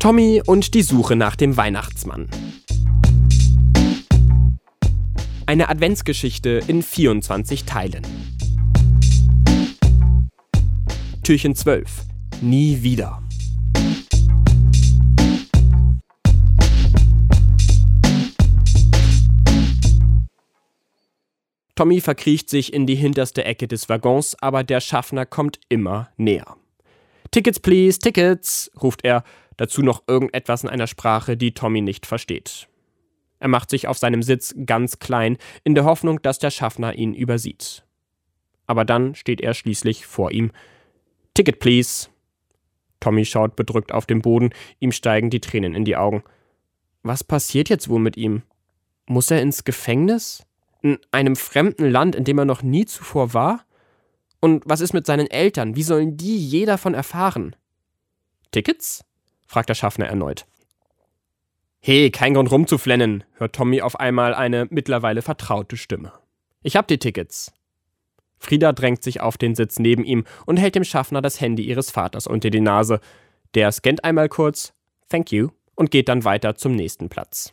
Tommy und die Suche nach dem Weihnachtsmann. Eine Adventsgeschichte in 24 Teilen. Türchen 12. Nie wieder. Tommy verkriecht sich in die hinterste Ecke des Waggons, aber der Schaffner kommt immer näher. Tickets, please, Tickets, ruft er, dazu noch irgendetwas in einer Sprache, die Tommy nicht versteht. Er macht sich auf seinem Sitz ganz klein, in der Hoffnung, dass der Schaffner ihn übersieht. Aber dann steht er schließlich vor ihm. Ticket, please. Tommy schaut bedrückt auf den Boden, ihm steigen die Tränen in die Augen. Was passiert jetzt wohl mit ihm? Muss er ins Gefängnis? in einem fremden Land, in dem er noch nie zuvor war? Und was ist mit seinen Eltern? Wie sollen die je davon erfahren? Tickets? Fragt der Schaffner erneut. Hey, kein Grund rumzuflennen, hört Tommy auf einmal eine mittlerweile vertraute Stimme. Ich hab die Tickets. Frieda drängt sich auf den Sitz neben ihm und hält dem Schaffner das Handy ihres Vaters unter die Nase. Der scannt einmal kurz, thank you, und geht dann weiter zum nächsten Platz.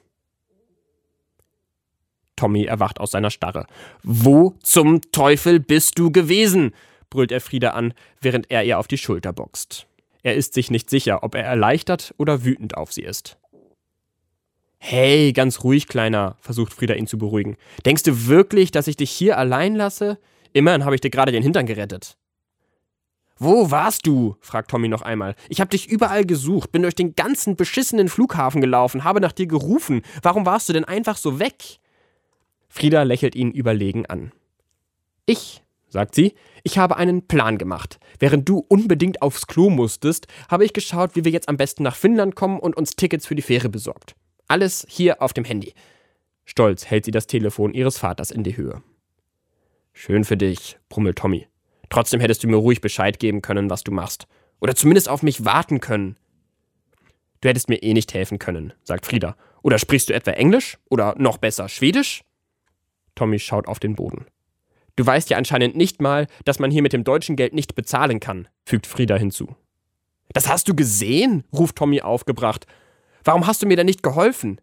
Tommy erwacht aus seiner Starre. Wo zum Teufel bist du gewesen? brüllt er Frieda an, während er ihr auf die Schulter boxt. Er ist sich nicht sicher, ob er erleichtert oder wütend auf sie ist. Hey, ganz ruhig, Kleiner, versucht Frieda ihn zu beruhigen. Denkst du wirklich, dass ich dich hier allein lasse? Immerhin habe ich dir gerade den Hintern gerettet. Wo warst du? fragt Tommy noch einmal. Ich habe dich überall gesucht, bin durch den ganzen beschissenen Flughafen gelaufen, habe nach dir gerufen. Warum warst du denn einfach so weg? Frieda lächelt ihn überlegen an. Ich, sagt sie, ich habe einen Plan gemacht. Während du unbedingt aufs Klo musstest, habe ich geschaut, wie wir jetzt am besten nach Finnland kommen und uns Tickets für die Fähre besorgt. Alles hier auf dem Handy. Stolz hält sie das Telefon ihres Vaters in die Höhe. Schön für dich, brummelt Tommy. Trotzdem hättest du mir ruhig Bescheid geben können, was du machst. Oder zumindest auf mich warten können. Du hättest mir eh nicht helfen können, sagt Frieda. Oder sprichst du etwa Englisch? Oder noch besser Schwedisch? Tommy schaut auf den Boden. Du weißt ja anscheinend nicht mal, dass man hier mit dem deutschen Geld nicht bezahlen kann, fügt Frieda hinzu. Das hast du gesehen? ruft Tommy aufgebracht. Warum hast du mir denn nicht geholfen?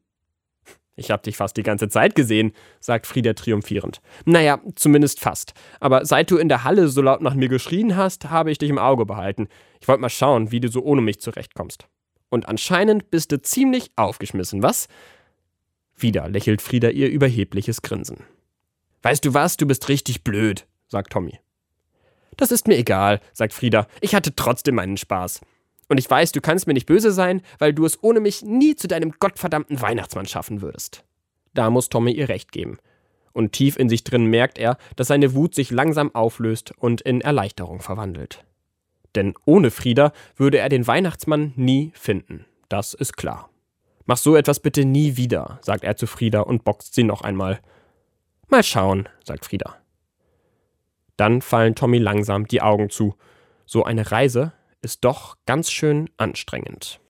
Ich hab dich fast die ganze Zeit gesehen, sagt Frieda triumphierend. Naja, zumindest fast. Aber seit du in der Halle so laut nach mir geschrien hast, habe ich dich im Auge behalten. Ich wollte mal schauen, wie du so ohne mich zurechtkommst. Und anscheinend bist du ziemlich aufgeschmissen, was? Wieder lächelt Frieda ihr überhebliches Grinsen. Weißt du was, du bist richtig blöd, sagt Tommy. Das ist mir egal, sagt Frieda. Ich hatte trotzdem meinen Spaß. Und ich weiß, du kannst mir nicht böse sein, weil du es ohne mich nie zu deinem gottverdammten Weihnachtsmann schaffen würdest. Da muss Tommy ihr recht geben. Und tief in sich drin merkt er, dass seine Wut sich langsam auflöst und in Erleichterung verwandelt. Denn ohne Frieda würde er den Weihnachtsmann nie finden. Das ist klar. Mach so etwas bitte nie wieder, sagt er zu Frieda und boxt sie noch einmal. Mal schauen, sagt Frieda. Dann fallen Tommy langsam die Augen zu. So eine Reise ist doch ganz schön anstrengend.